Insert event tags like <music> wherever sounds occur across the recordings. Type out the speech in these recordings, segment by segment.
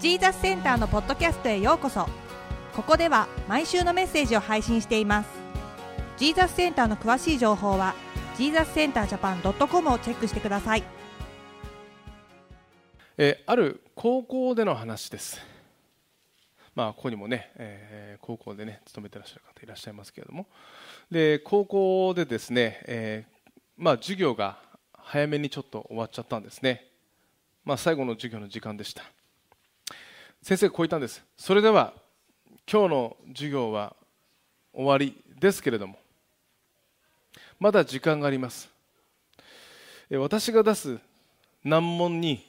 ジーザスセンターのポッドキャストへようこそ。ここでは毎週のメッセージを配信しています。ジーザスセンターの詳しい情報はジーザスセンタージャパン .com をチェックしてください。えーある高校での話です。まあここにもね、えー高校でね勤めてらっしゃる方いらっしゃいますけれども。で高校でですね、えーまあ授業が早めにちょっと終わっちゃったんですね。まあ最後の授業の時間でした。先生がこう言ったんです。それでは今日の授業は終わりですけれども。まだ時間があります。私が出す難問に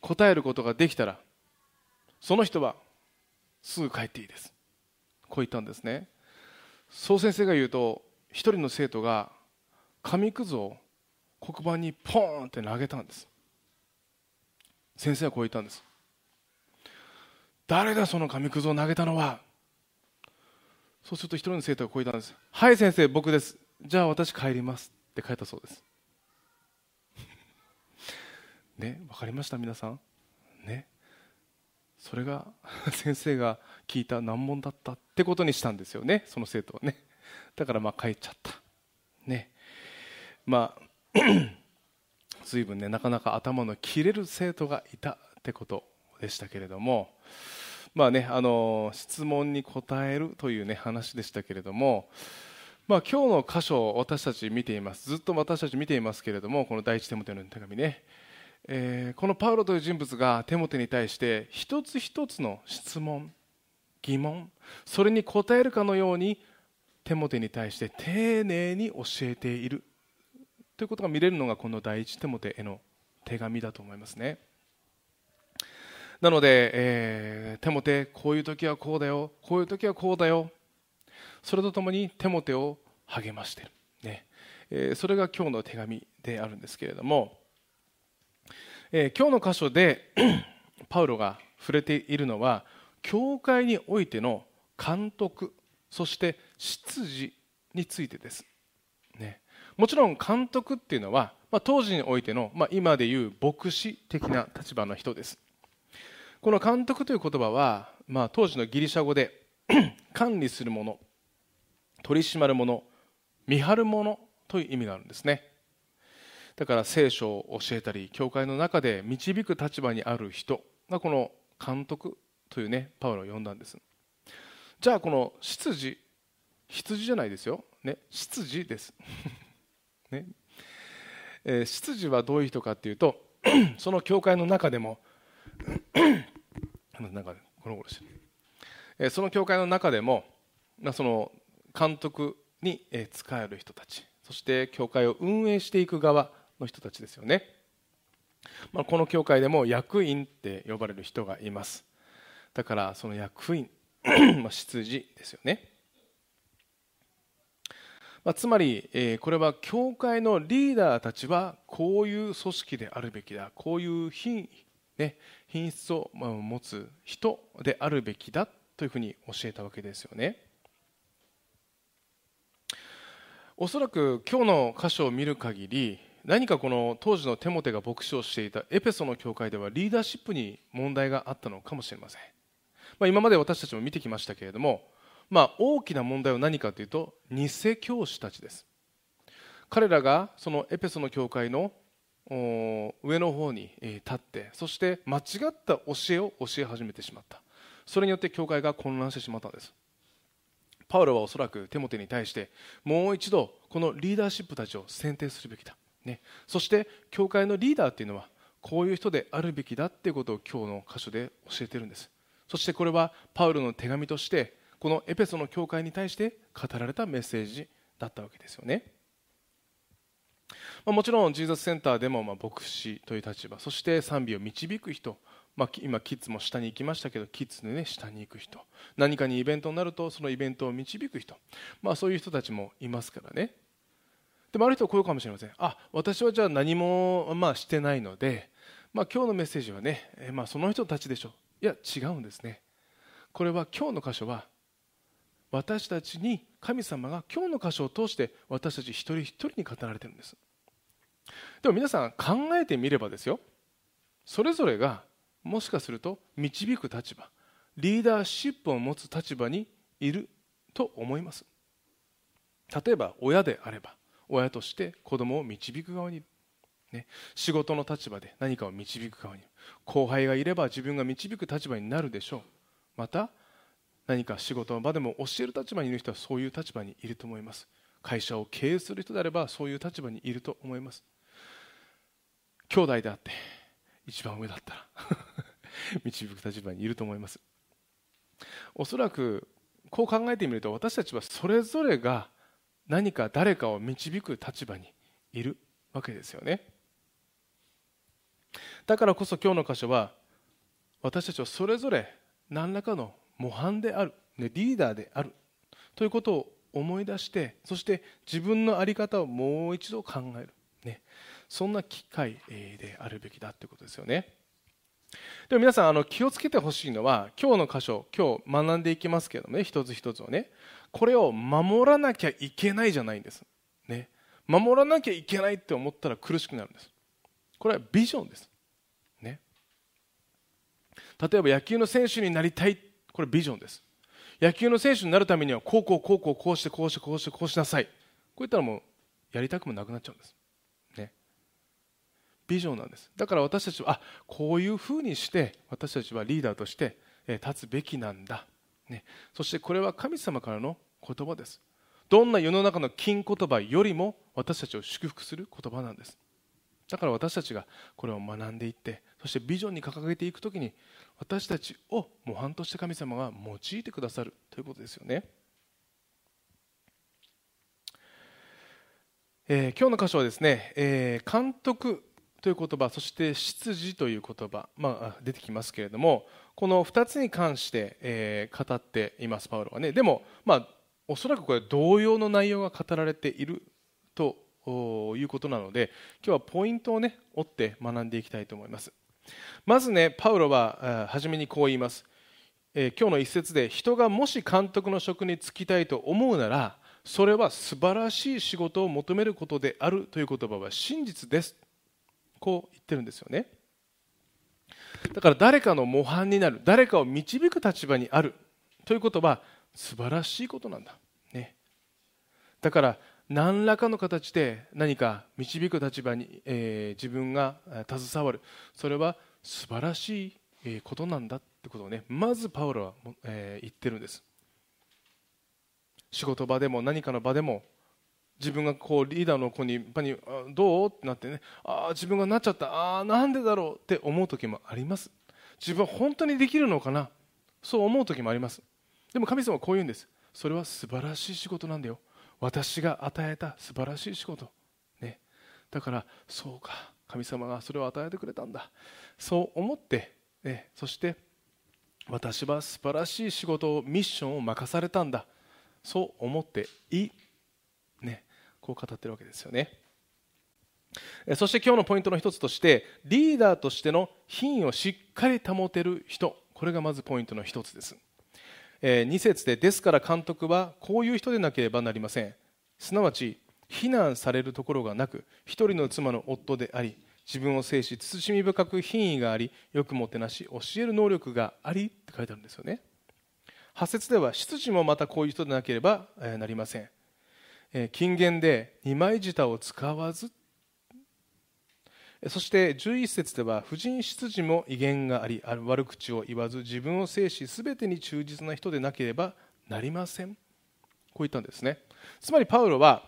答えることができたらその人はすぐ帰っていいです。こう言ったんですね。そう先生が言うと一人の生徒が紙くずを黒板にポーンって投げたんです。先生はこう言ったんです。誰だその紙くずを投げたのは？そうすると一人の生徒がこう言ったんです。はい先生僕です。じゃあ私帰りますって帰ったそうです。<laughs> ねわかりました皆さん。ね。それが <laughs> 先生が聞いた難問だったってことにしたんですよね。その生徒はね。だからまあ帰っちゃった。ね。まあ <clears throat> 随分ねなかなか頭の切れる生徒がいたってことでしたけれども。まあねあの質問に答えるというね話でしたけれどもまあ、今日の箇所を私たち見ています。ずっと私たち見ていますけれどもこの第一テモテの手紙ね、えーこのパウロという人物がテモテに対して一つ一つの質問疑問それに答えるかのようにテモテに対して丁寧に教えている。ということが見れるのがこの第一テモテへの手紙だと思いますね。なので、えーテモテこういう時はこうだよこういう時はこうだよ。それとともにテモテを励ましている、ね。えーそれが今日の手紙であるんですけれども、えー今日の箇所で <coughs> パウロが触れているのは教会においての監督そして執事についてです、ね、もちろん監督っていうのは、まあ、当時においての、まあ、今でいう牧師的な立場の人です。この監督という言葉は、まあ、当時のギリシャ語で <clears throat> 管理するもの取り締まるもの見張るものという意味があるんですね。だから聖書を教えたり教会の中で導く立場にある人がこの監督というねパウロを呼んだんです。じゃあこの執事羊じゃないですよ、ね、執事です、<laughs> ね。えー執事はどういう人かっていうと <clears throat> その教会の中でもなんかゴロゴロしてる。えその教会の中でも、まあ、その監督にえー仕える人たちそして教会を運営していく側の人たちですよね、まあ、この教会でも役員って呼ばれる人がいます。だからその役員 <coughs> まあ執事ですよね、まあ、つまり、えーこれは教会のリーダーたちはこういう組織であるべきだこういう品,、ね、品質を持つ人であるべきだというふうに教えたわけですよね。おそらく今日の箇所を見る限り何かこの当時のテモテが牧師をしていたエペソの教会ではリーダーシップに問題があったのかもしれません、まあ、今まで私たちも見てきましたけれども、まあ、大きな問題は何かというと偽教師たちです。彼らがそのエペソの教会の上の方に立ってそして間違った教えを教え始めてしまった。それによって教会が混乱してしまったんです。パウロはおそらくテモテに対してもう一度このリーダーシップたちを選定するべきだ、ね、そして教会のリーダーっていうのはこういう人であるべきだっていうことを今日の箇所で教えてるんです。そしてこれはパウロの手紙としてこのエペソの教会に対して語られたメッセージだったわけですよね。まあもちろんジーザスセンターでもまあ牧師という立場そして賛美を導く人まあ、今キッズも下に行きましたけどキッズでね下に行く人何かにイベントになるとそのイベントを導く人、まあ、そういう人たちもいますからね。でもある人はこういうかもしれません。あ私はじゃあ何も、まあ、してないので、まあ、今日のメッセージはね、えまあ、その人たちでしょ。いや違うんですね。これは今日の箇所は私たちに神様が今日の箇所を通して私たち一人一人に語られてるんです。でも皆さん考えてみればですよ。それぞれがもしかすると導く立場リーダーシップを持つ立場にいると思います。例えば親であれば親として子供を導く側にいる、ね、仕事の立場で何かを導く側にいる。後輩がいれば自分が導く立場になるでしょう。また何か仕事の場でも教える立場にいる人はそういう立場にいると思います。会社を経営する人であればそういう立場にいると思います。兄弟であって一番上だったら <laughs> 導く立場にいると思います。おそらくこう考えてみると私たちはそれぞれが何か誰かを導く立場にいるわけですよね。だからこそ今日の箇所は私たちはそれぞれ何らかの模範である。リーダーである。ということを思い出してそして自分の在り方をもう一度考える、ね、そんな機会であるべきだということですよね。でも皆さんあの気をつけてほしいのは今日の箇所今日学んでいきますけどね一つ一つをねこれを守らなきゃいけないじゃないんです、ね、守らなきゃいけないって思ったら苦しくなるんです。これはビジョンです、ね、例えば野球の選手になりたいこれビジョンです。野球の選手になるためにはこうこうこうこうこうしてこうしてこうしてこうしなさい。こういったらもうやりたくもなくなっちゃうんです。ね。ビジョンなんです。だから私たちはあこういうふうにして私たちはリーダーとして立つべきなんだ、ね、そしてこれは神様からの言葉です。どんな世の中の金言葉よりも私たちを祝福する言葉なんです。だから私たちがこれを学んでいってそしてビジョンに掲げていくときに私たちを模範として神様が用いてくださるということですよね、えー、今日の箇所はですね、えー、監督という言葉そして執事という言葉、まあ、出てきますけれどもこの2つに関して、えー、語っていますパウロはね。でも、まあ、おそらくこれ同様の内容が語られているということなので今日はポイントをね追って学んでいきたいと思います。まずねパウロは初めにこう言います、えー、今日の一節で人がもし監督の職に就きたいと思うならそれは素晴らしい仕事を求めることであるという言葉は真実です。こう言ってるんですよね。だから誰かの模範になる誰かを導く立場にあるということは素晴らしいことなんだ、ね、だから何らかの形で何か導く立場に、えー、自分が携わる。それは素晴らしいことなんだってことをねまずパウロは、えー、言ってるんです。仕事場でも何かの場でも自分がこうリーダーの子ににどう？ってなってねああ自分がなっちゃった。ああなんでだろう？って思う時もあります。自分は本当にできるのかな？そう思う時もあります。でも神様はこう言うんです。それは素晴らしい仕事なんだよ。私が与えた素晴らしい仕事、ね、だからそうか。神様がそれを与えてくれたんだ。そう思って、ね、そして私は素晴らしい仕事をミッションを任されたんだ。そう思っていい、ね、こう語ってるわけですよね。そして今日のポイントの一つとしてリーダーとしての品位をしっかり保てる人。これがまずポイントの一つです。2節でですから監督はこういう人でなければなりません。すなわち非難されるところがなく一人の妻の夫であり自分を制し慎み深く品位がありよくもてなし教える能力がありって書いてあるんですよね。8節では執事もまたこういう人でなければなりません。金言で二枚舌を使わずそして11節では婦人執事も威厳があり悪口を言わず自分を制し全てに忠実な人でなければなりません。こう言ったんですね。つまりパウロは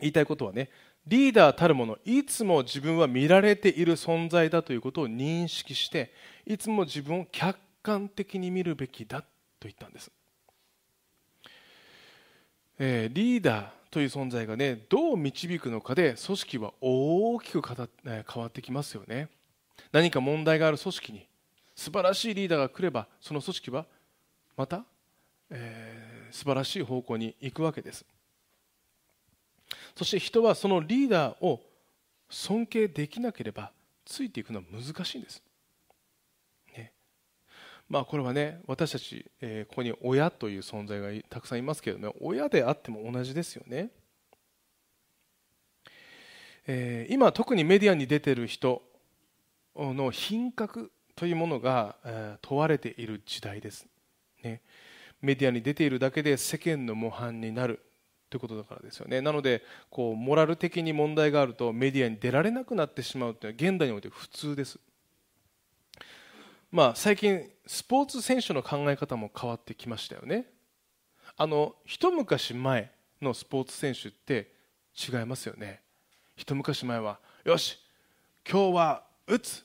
言いたいことはねリーダーたるものいつも自分は見られている存在だということを認識していつも自分を客観的に見るべきだと言ったんです、えー、リーダーという存在がねどう導くのかで組織は大きく変わってきますよね。何か問題がある組織に素晴らしいリーダーが来ればその組織はまた、えー、素晴らしい方向に行くわけです。そして人はそのリーダーを尊敬できなければついていくのは難しいんです。まあ、これはね私たち、え、ここに親という存在がたくさんいますけれども親であっても同じですよね、え、今特にメディアに出てる人の品格というものが、え、問われている時代です、ね、メディアに出ているだけで世間の模範になるということだからですよね。なのでこうモラル的に問題があるとメディアに出られなくなってしまうというのは現代において普通です。まあ最近スポーツ選手の考え方も変わってきましたよね。あの一昔前のスポーツ選手って違いますよね。一昔前はよし今日は打つ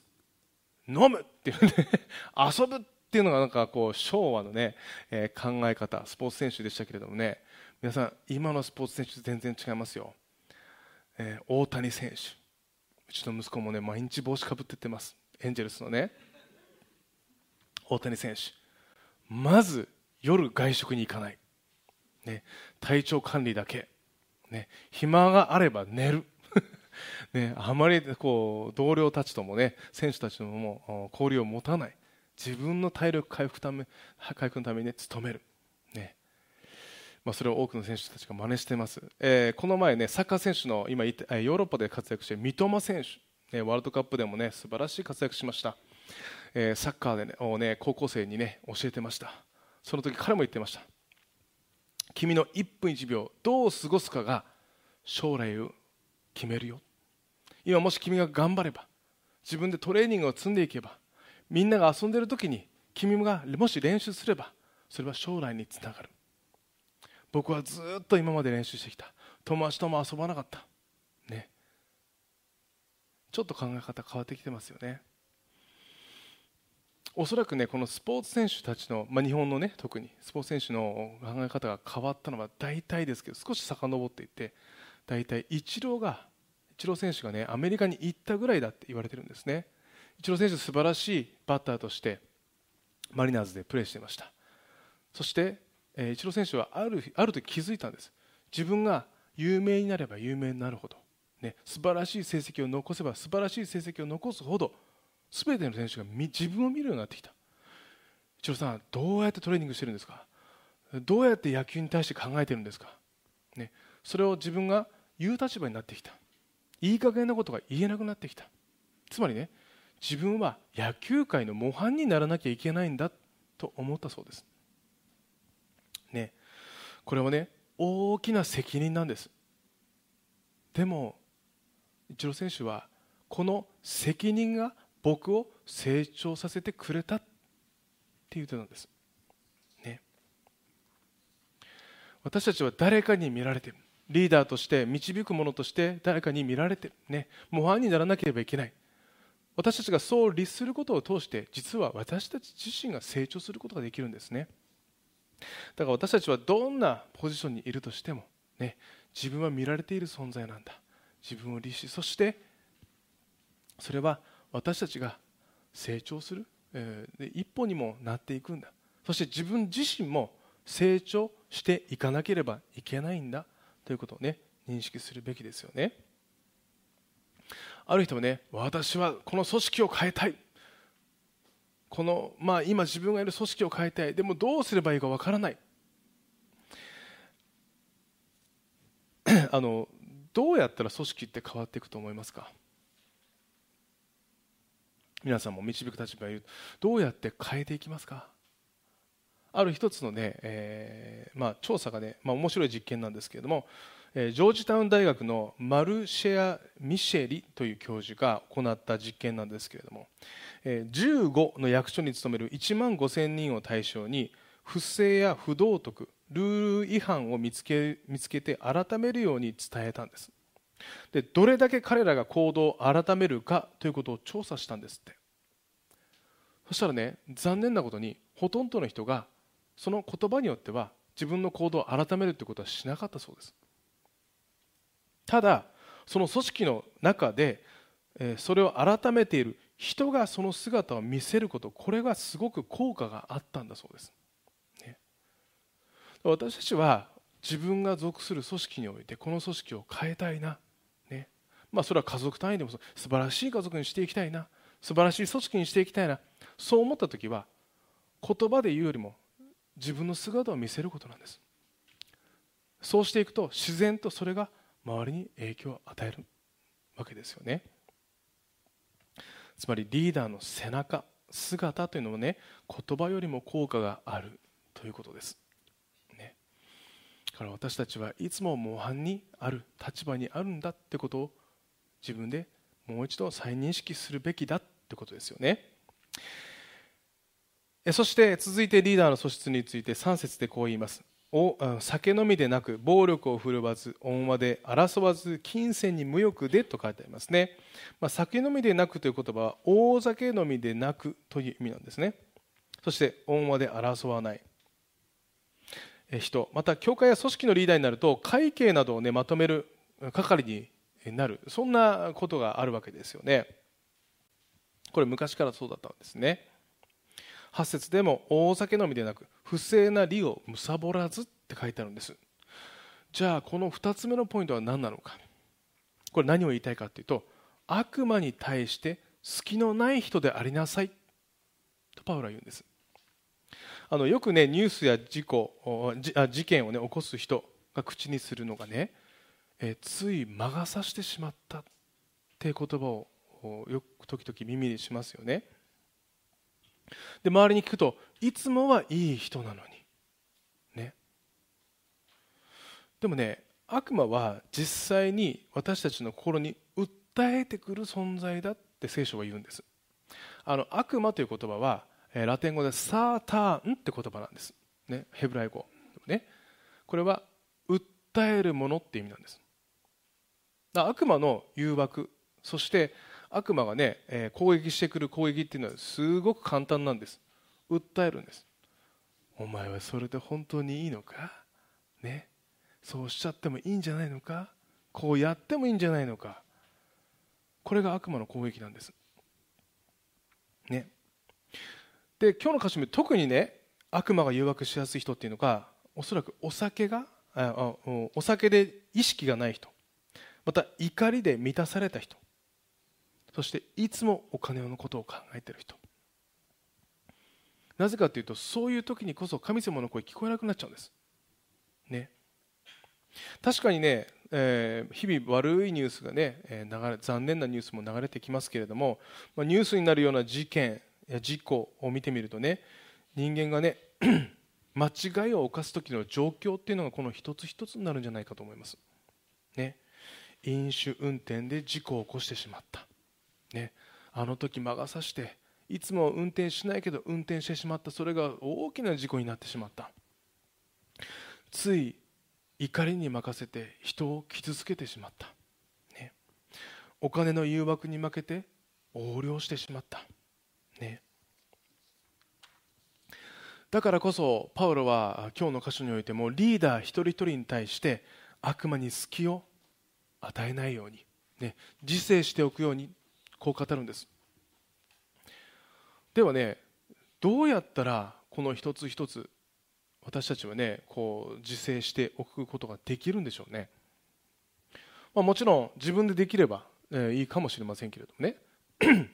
飲むっていうね <laughs> 遊ぶっていうのがなんかこう昭和のね、えー、考え方スポーツ選手でしたけれどもね。皆さん今のスポーツ選手全然違いますよ、えー、大谷選手。うちの息子もね毎日帽子かぶってってます。エンジェルスのね。大谷選手。まず夜外食に行かない、ね、体調管理だけ。ね、暇があれば寝る、<laughs> ね、あまりこう同僚たちとも、ね、選手たちとも交流を持たない。自分の体力回復ため回復のために、ね、努める、ね。まあ、それを多くの選手たちが真似しています、えー、この前、ね、サッカー選手の今ヨーロッパで活躍している三笘選手、ね、ワールドカップでも、ね、素晴らしい活躍しました、え、サッカーで、ね、を、ね、高校生に、ね、教えてました。その時彼も言ってました。君の1分1秒どう過ごすかが将来を決めるよ。今もし君が頑張れば自分でトレーニングを積んでいけばみんなが遊んでる時に君がもし練習すればそれは将来につながる。僕はずっと今まで練習してきた。友達とも遊ばなかった。ね。ちょっと考え方変わってきてますよね。おそらくねこのスポーツ選手たちの、まあ、日本のね特にスポーツ選手の考え方が変わったのは大体ですけど少し遡っていって大体イチローがイチロー選手がねアメリカに行ったぐらいだって言われてるんですね。イチロー選手素晴らしいバッターとしてマリナーズでプレーしていました。そして、え、イチロー選手はあるある時気づいたんです。自分が有名になれば有名になるほど、ね、素晴らしい成績を残せば素晴らしい成績を残すほど全ての選手が自分を見るようになってきた。一郎さんどうやってトレーニングしてるんですか？どうやって野球に対して考えてるんですか、ね、それを自分が言う立場になってきた。いい加減なことが言えなくなってきた。つまりね自分は野球界の模範にならなきゃいけないんだと思ったそうです。ね。これはね大きな責任なんです。でもイチロー選手はこの責任が僕を成長させてくれたって言ってたんです、ね、私たちは誰かに見られてる。リーダーとして導く者として誰かに見られてる、ね、模範にならなければいけない。私たちがそう律することを通して実は私たち自身が成長することができるんですね。だから私たちはどんなポジションにいるとしても、ね、自分は見られている存在なんだ。自分を律しそしてそれは私たちが成長する、えー、一歩にもなっていくんだ。そして自分自身も成長していかなければいけないんだ。ということをね認識するべきですよね。ある人もね私はこの組織を変えたい。この、まあ、今自分がいる組織を変えたい。でもどうすればいいかわからない。あのどうやったら組織って変わっていくと思いますか？皆さんも導く立場にいるどうやって変えていきますか？ある一つのね、えーまあ、調査がね、まあ、面白い実験なんですけれども、えー、ジョージタウン大学のマルシェア・ミシェリという教授が行った実験なんですけれども、えー、15の役所に勤める1万5000人を対象に不正や不道徳ルール違反を見つけ見つけて改めるように伝えたんです。でどれだけ彼らが行動を改めるかということを調査したんですって。そしたらね残念なことにほとんどの人がその言葉によっては自分の行動を改めるということはしなかったそうです。ただその組織の中でそれを改めている人がその姿を見せることこれがすごく効果があったんだそうです、ね、私たちは自分が属する組織においてこの組織を変えたいな。まあ、それは家族単位でも素晴らしい家族にしていきたいな。素晴らしい組織にしていきたいな。そう思った時は言葉で言うよりも自分の姿を見せることなんです。そうしていくと自然とそれが周りに影響を与えるわけですよね。つまりリーダーの背中姿というのもね言葉よりも効果があるということです、だから私たちはいつも模範にある立場にあるんだってことを自分でもう一度再認識するべきだってことですよね。そして続いてリーダーの素質について3節でこう言います。お酒飲みでなく暴力を振るわず恩和で争わず金銭に無欲でと書いてありますね、まあ、酒飲みでなくという言葉は大酒飲みでなくという意味なんですね。そして恩和で争わない。人。また教会や組織のリーダーになると会計などを、ね、まとめる係になる。そんなことがあるわけですよね。これ昔からそうだったんですね。8節でも大酒飲みでなく不正な利を貪らずって書いてあるんです。じゃあこの2つ目のポイントは何なのか。これ何を言いたいかというと悪魔に対して隙のない人でありなさい。とパウロは言うんです。あのよくねニュースや事故事件をね起こす人が口にするのがね、えつい魔が差してしまったって言葉をよく時々耳にしますよね。で周りに聞くといつもはいい人なのに。ね。でもね悪魔は実際に私たちの心に訴えてくる存在だって聖書は言うんです。あの悪魔という言葉はラテン語でサーターンって言葉なんです、ね、ヘブライ語、ね、これは訴えるものって意味なんです。悪魔の誘惑。そして悪魔がね、え、攻撃してくる攻撃っていうのはすごく簡単なんです。訴えるんです。お前はそれで本当にいいのか？ね？そうしちゃってもいいんじゃないのか？こうやってもいいんじゃないのか？これが悪魔の攻撃なんです。ね？で今日の箇所特にね悪魔が誘惑しやすい人っていうのがおそらくお酒があお酒で意識がない人。また怒りで満たされた人。そしていつもお金のことを考えている人。なぜかというとそういう時にこそ神様の声聞こえなくなっちゃうんです。ね。確かにね、えー、日々悪いニュースがね、えー、流れ残念なニュースも流れてきますけれども、まあ、ニュースになるような事件や事故を見てみるとね人間がね <clears throat> 間違いを犯す時の状況っていうのがこの一つ一つになるんじゃないかと思います。ね。飲酒運転で事故を起こしてしまった。ね、あの時魔が差していつも運転しないけど運転してしまった。それが大きな事故になってしまった。つい怒りに任せて人を傷つけてしまった、ね、お金の誘惑に負けて横領してしまった、ね、だからこそパウロは今日の箇所においてもリーダー一人一人に対して悪魔に隙を与えないように、ね、自制しておくようにこう語るんです。ではねどうやったらこの一つ一つ私たちはねこう自制しておくことができるんでしょうね、まあ、もちろん自分でできれば、えー、いいかもしれませんけれどもね。<clears throat>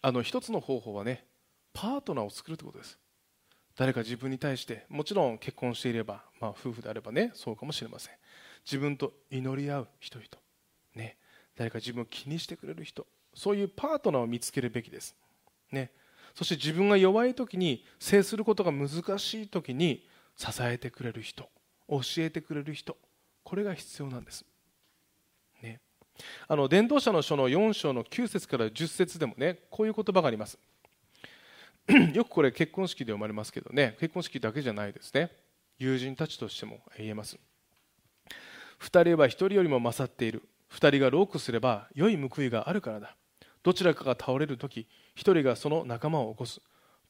あの一つの方法はねパートナーを作るということです。誰か自分に対してもちろん結婚していれば、まあ、夫婦であればねそうかもしれません。自分と祈り合う人々。ね。誰か自分を気にしてくれる人。そういうパートナーを見つけるべきです、ね、そして自分が弱い時に制することが難しい時に支えてくれる人。教えてくれる人。これが必要なんです、ね、あの伝道者の書の4章の9節から10節でもねこういう言葉があります。<clears throat> よくこれ結婚式で読まれますけどね。結婚式だけじゃないですね。友人たちとしても言えます。2人は1人よりも勝っている。2人がロークすれば良い報いがあるからだ。どちらかが倒れるとき1人がその仲間を起こす。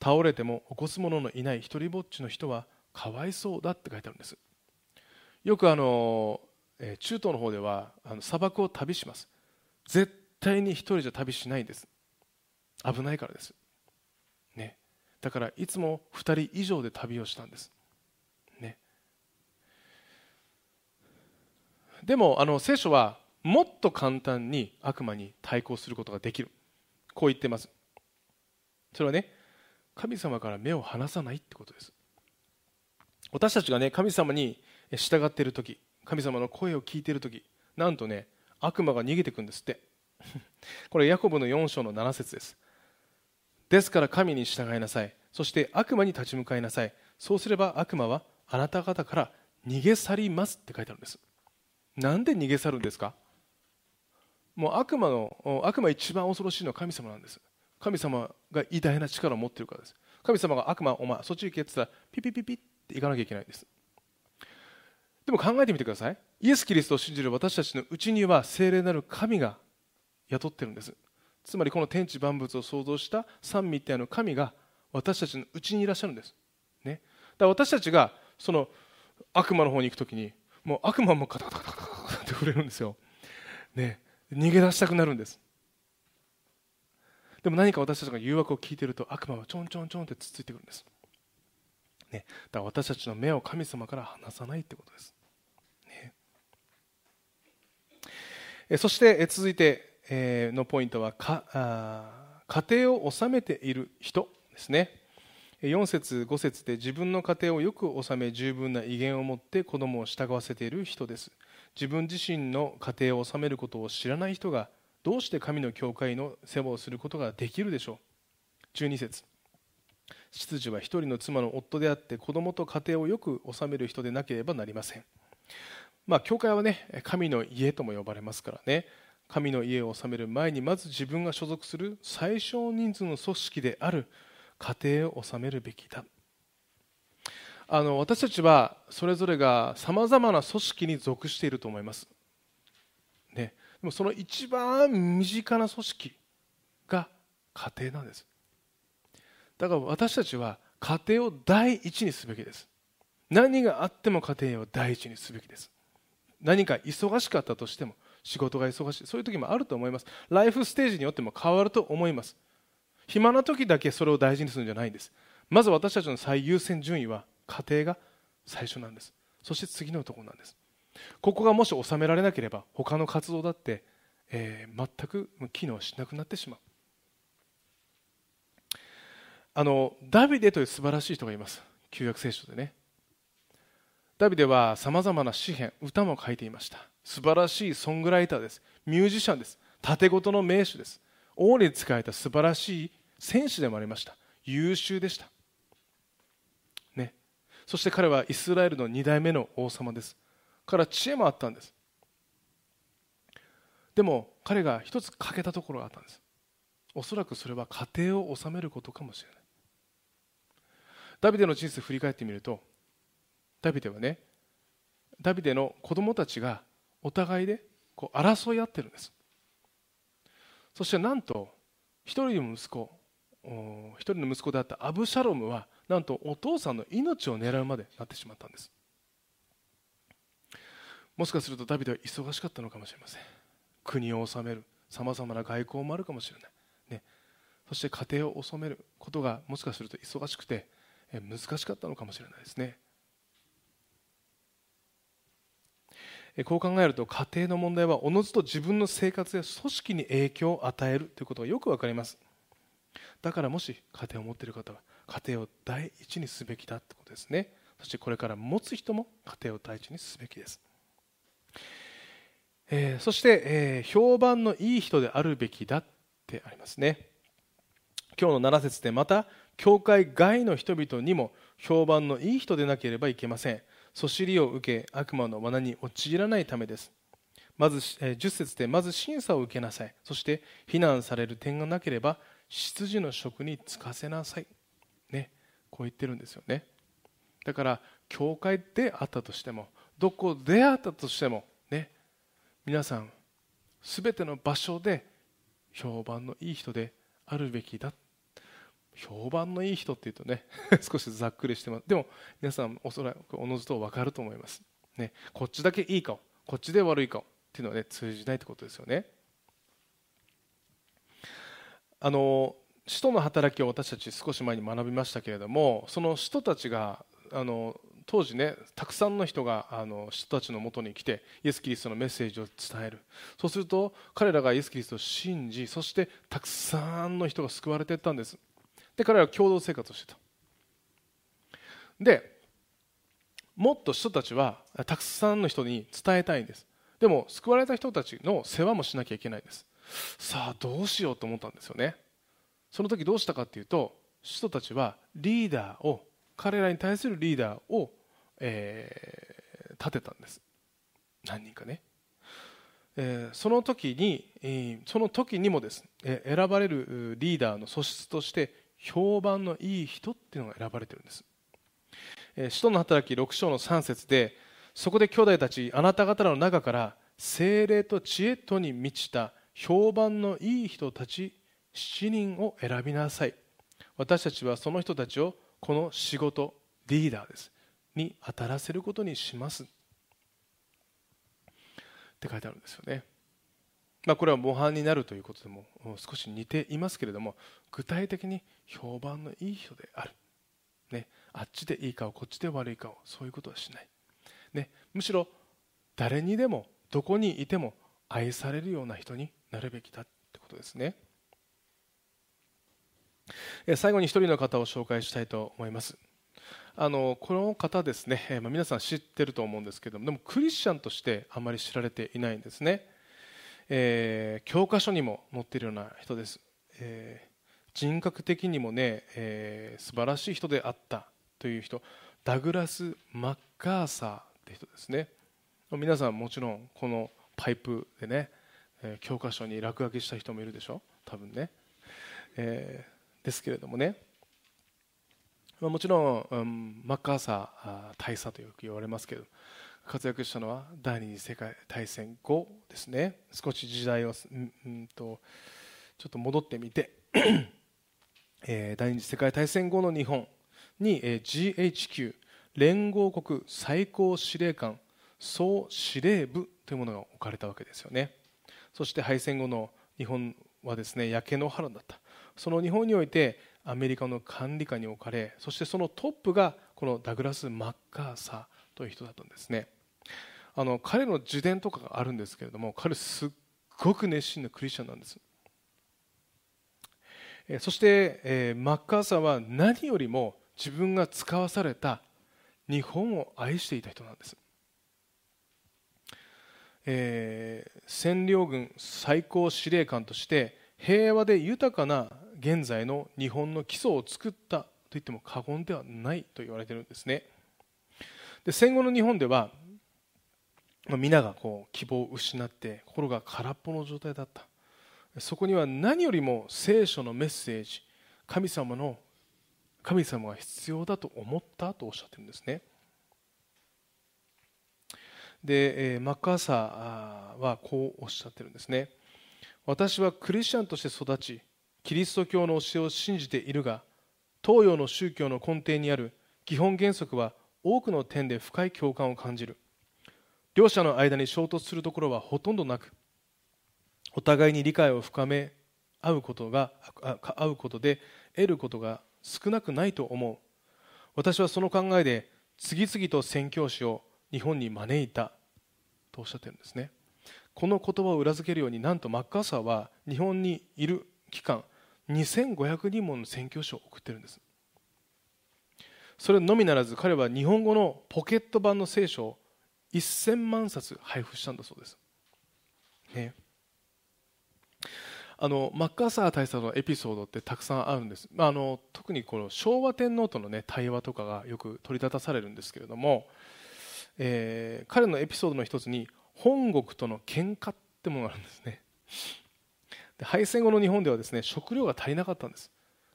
倒れても起こす者のいない一人ぼっちの人はかわいそうだって書いてあるんです。よくあの中東の方ではあの砂漠を旅します。絶対に1人じゃ旅しないんです。危ないからです。ね。だからいつも2人以上で旅をしたんですねでもあの聖書はもっと簡単に悪魔に対抗することができる。こう言ってます。それはね神様から目を離さないってことです。私たちがね神様に従っている時神様の声を聞いている時なんとね悪魔が逃げていくんですって。<laughs> これヤコブの4章の7節です。ですから神に従いなさい。そして悪魔に立ち向かいなさい。そうすれば悪魔はあなた方から逃げ去りますって書いてあるんです。なんで逃げ去るんですか？もう悪魔の悪魔一番恐ろしいのは神様なんです。神様が偉大な力を持っているからです。神様が悪魔お前そっち行けって言ったらピピピピって行かなきゃいけないんです。でも考えてみてください。イエス・キリストを信じる私たちのうちには聖霊なる神が雇ってるんです。つまりこの天地万物を創造した三位一体の神が私たちのうちにいらっしゃるんです、ね、だから私たちがその悪魔の方に行くときにもう悪魔もカタカタカタカタって触れるんですよ、ね、逃げ出したくなるんです。でも何か私たちが誘惑を聞いていると悪魔はちょんちょんちょんってつついてくるんです、ね、だから私たちの目を神様から離さないってことです、ね、えそして続いてのポイントはかあ家庭を治めている人ですね。4節5節で自分の家庭をよく治め十分な威厳を持って子供を従わせている人です。自分自身の家庭を治めることを知らない人がどうして神の教会の世話をすることができるでしょう？12節。執事は一人の妻の夫であって子供と家庭をよく治める人でなければなりません。まあ教会はね神の家とも呼ばれますからね。神の家を治める前にまず自分が所属する最小人数の組織である家庭を治めるべきだ。あの私たちはそれぞれがさまざまな組織に属していると思います、ね、でもその一番身近な組織が家庭なんです。だから私たちは家庭を第一にすべきです。何があっても家庭を第一にすべきです。何か忙しかったとしても仕事が忙しい。そういう時もあると思います。ライフステージによっても変わると思います。暇な時だけそれを大事にするんじゃないんです。まず私たちの最優先順位は家庭が最初なんです。そして次のところなんです。ここがもし収められなければ他の活動だって、えー、全く機能しなくなってしまう。あのダビデという素晴らしい人がいます。旧約聖書でね。ダビデはさまざまな詩篇歌も書いていました。素晴らしいソングライターです。ミュージシャンです。盾事の名手です。王に仕えた素晴らしい戦士でもありました。優秀でした、そして彼はイスラエルの2代目の王様です。から知恵もあったんです。でも彼が一つ欠けたところがあったんです。おそらくそれは家庭を治めることかもしれない。ダビデの人生を振り返ってみるとダビデはねダビデの子供たちがお互いでこう争い合ってるんです。そしてなんと一人の息子一人の息子であったアブシャロムはなんとお父さんの命を狙うまでなってしまったんです。もしかするとダビデは忙しかったのかもしれません。国を治めるさまざまな外交もあるかもしれない、ね、そして家庭を治めることがもしかすると忙しくて難しかったのかもしれないですね。こう考えると家庭の問題はおのずと自分の生活や組織に影響を与えるということがよく分かります。だからもし家庭を持っている方は家庭を第一にすべきだということですね。そしてこれから持つ人も家庭を第一にすべきです、えー、そして、えー、評判のいい人であるべきだってありますね。今日の7節でまた教会外の人々にも評判のいい人でなければいけません。そしりを受け悪魔の罠に陥らないためです。まず10節でまず審査を受けなさい。そして非難される点がなければ執事の職に就かせなさい。こう言ってるんですよね。だから教会であったとしてもどこであったとしてもね皆さん全ての場所で評判のいい人であるべきだ。評判のいい人っていうとね <laughs> 少しざっくりしてます。でも皆さんおそらくおのずと分かると思います、ね、こっちだけいい顔こっちで悪い顔っていうのはね通じないってことですよね。あの使徒の働きを私たち少し前に学びましたけれどもその使徒たちがあの当時ねたくさんの人があの使徒たちのもとに来てイエス・キリストのメッセージを伝える。そうすると彼らがイエス・キリストを信じそしてたくさんの人が救われていったんです。で彼らは共同生活をしてた。でもっと人たちはたくさんの人に伝えたいんです。でも救われた人たちの世話もしなきゃいけないんです。さあどうしようと思ったんですよね。その時どうしたかというと使徒たちはリーダーを彼らに対するリーダーを、えー、立てたんです。何人かね、えー、その時に、えー、その時にもです、ね、選ばれるリーダーの素質として評判のいい人っていうのが選ばれてるんです、えー、使徒の働き6章の3節でそこで兄弟たちあなた方の中から精霊と知恵とに満ちた評判のいい人たち7人を選びなさい。私たちはその人たちをこの仕事リーダーです。に当たらせることにします。って書いてあるんですよね、まあ、これは模範になるということでも少し似ていますけれども具体的に評判のいい人である、ね、あっちでいい顔こっちで悪い顔そういうことはしない、ね、むしろ誰にでもどこにいても愛されるような人になるべきだってことですね。最後に一人の方を紹介したいと思います。あのこの方ですね、ま、皆さん知ってると思うんですけどもでもクリスチャンとしてあまり知られていないんですね、えー、教科書にも載っているような人です、えー、人格的にもね、えー、素晴らしい人であったという人。ダグラス・マッカーサーって人ですね。皆さんもちろんこのパイプでね、え教科書に落書きした人もいるでしょ？多分ね、えー、ですけれどもね。もちろん、うん、マッカーサー大佐とよく言われますけど活躍したのは第二次世界大戦後ですね。少し時代を、うんとちょっと戻ってみてえー、第二次世界大戦後の日本に、えー、GHQ 連合国最高司令官総司令部というものが置かれたわけですよね。そして敗戦後の日本はですね焼け野原だった。その日本においてアメリカの管理下に置かれそしてそのトップがこのダグラス・マッカーサーという人だったんですね。あの彼の自伝とかがあるんですけれども彼すっごく熱心なクリスチャンなんです。そして、えー、マッカーサーは何よりも自分が使わされた日本を愛していた人なんです。えー、占領軍最高司令官として平和で豊かな現在の日本の基礎を作ったと言っても過言ではないと言われているんですね。で戦後の日本では皆がこう希望を失って心が空っぽの状態だった。そこには何よりも聖書のメッセージ神様の神様が必要だと思ったとおっしゃってるんですね。で、マッカーサーはこうおっしゃってるんですね。私はクリスチャンとして育ちキリスト教の教えを信じているが東洋の宗教の根底にある基本原則は多くの点で深い共感を感じる。両者の間に衝突するところはほとんどなくお互いに理解を深め合うことが合うことで得ることが少なくないと思う。私はその考えで次々と宣教師を日本に招いたとおっしゃってるんですね。この言葉を裏付けるようになんとマッカーサーは日本にいる期間2500人もの宣教師を送ってるんです。それのみならず彼は日本語のポケット版の聖書を1000万冊配布したんだそうです、ね、あのマッカーサー大佐のエピソードってたくさんあるんです、まあ、あの特にこの昭和天皇との、ね、対話とかがよく取り沙汰されるんですけれどもえー、彼のエピソードの一つに本国との喧嘩ってものがあるんですね。敗戦後の日本ではですね食料が足りなかったんです。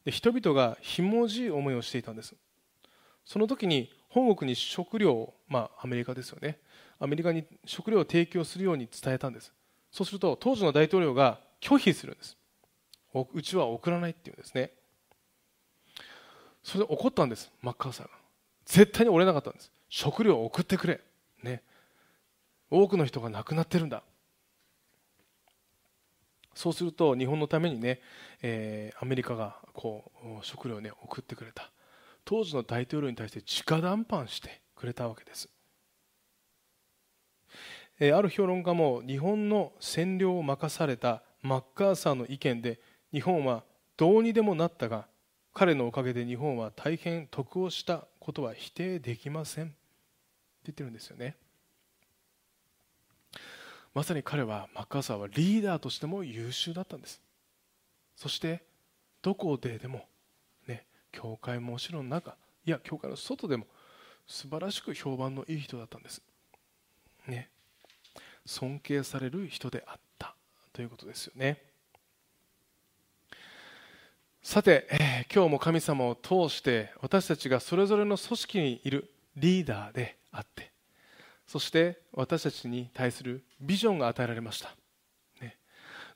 で人々がひもじい思いをしていたんです。その時に本国に食料を、まあ、アメリカですよね。アメリカに食料を提供するように伝えたんです。そうすると当時の大統領が拒否するんです。うちは送らないっていうんですね。それで怒ったんですマッカーサーが。絶対に折れなかったんです。食料を送ってくれ、ね、多くの人が亡くなってるんだ。そうすると日本のためにね、えー、アメリカがこう食料を、ね、送ってくれた。当時の大統領に対して直談判してくれたわけです、えー、ある評論家も日本の占領を任されたマッカーサーの意見で日本はどうにでもなったが彼のおかげで日本は大変得をしたことは否定できません言ってるんですよね。まさに彼はマッカーサーはリーダーとしても優秀だったんです。そしてどこででもね教会もちろん中いや教会の外でも素晴らしく評判のいい人だったんです。ね尊敬される人であった。ということですよね。さて、えー、今日も神様を通して私たちがそれぞれの組織にいるリーダーであってそして私たちに対するビジョンが与えられました、ね、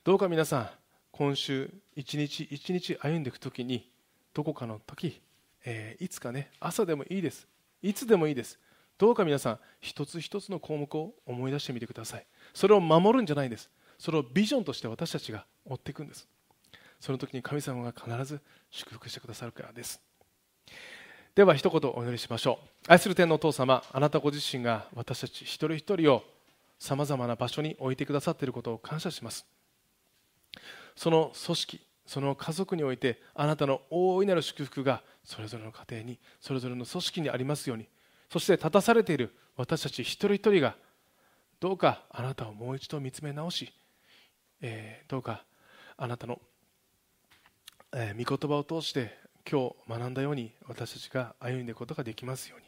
どうか皆さん今週一日一日歩んでいく時にどこかの時、えー、いつかね朝でもいいです。いつでもいいです。どうか皆さん一つ一つの項目を思い出してみてください。それを守るんじゃないんです。それをビジョンとして私たちが追っていくんです。その時に神様が必ず祝福してくださるからです。では一言お祈りしましょう。愛する天のお父様あなたご自身が私たち一人一人をさまざまな場所に置いてくださっていることを感謝します。その組織その家族においてあなたの大いなる祝福がそれぞれの家庭にそれぞれの組織にありますようにそして立たされている私たち一人一人がどうかあなたをもう一度見つめ直し、えー、どうかあなたの、えー、御言葉を通して今日学んだように私たちが歩んでいくことができますよう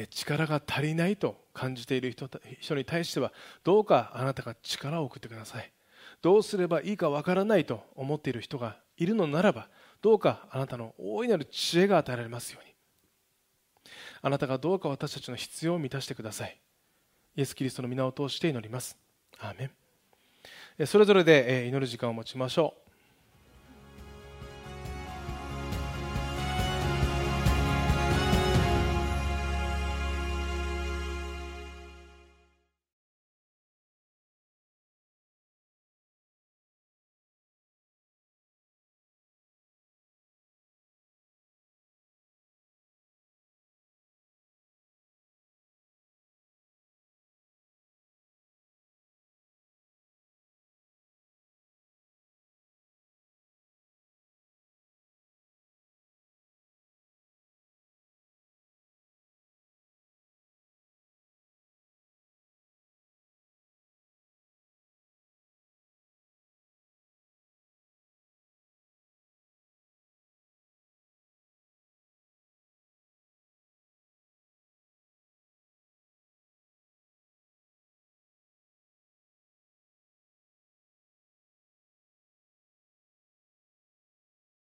に、力が足りないと感じている人人に対してはどうかあなたが力を送ってください。どうすればいいかわからないと思っている人がいるのならばどうかあなたの大いなる知恵が与えられますように。あなたがどうか私たちの必要を満たしてください。イエス・キリストの皆を通して祈ります。アーメン。それぞれで祈る時間を持ちましょう。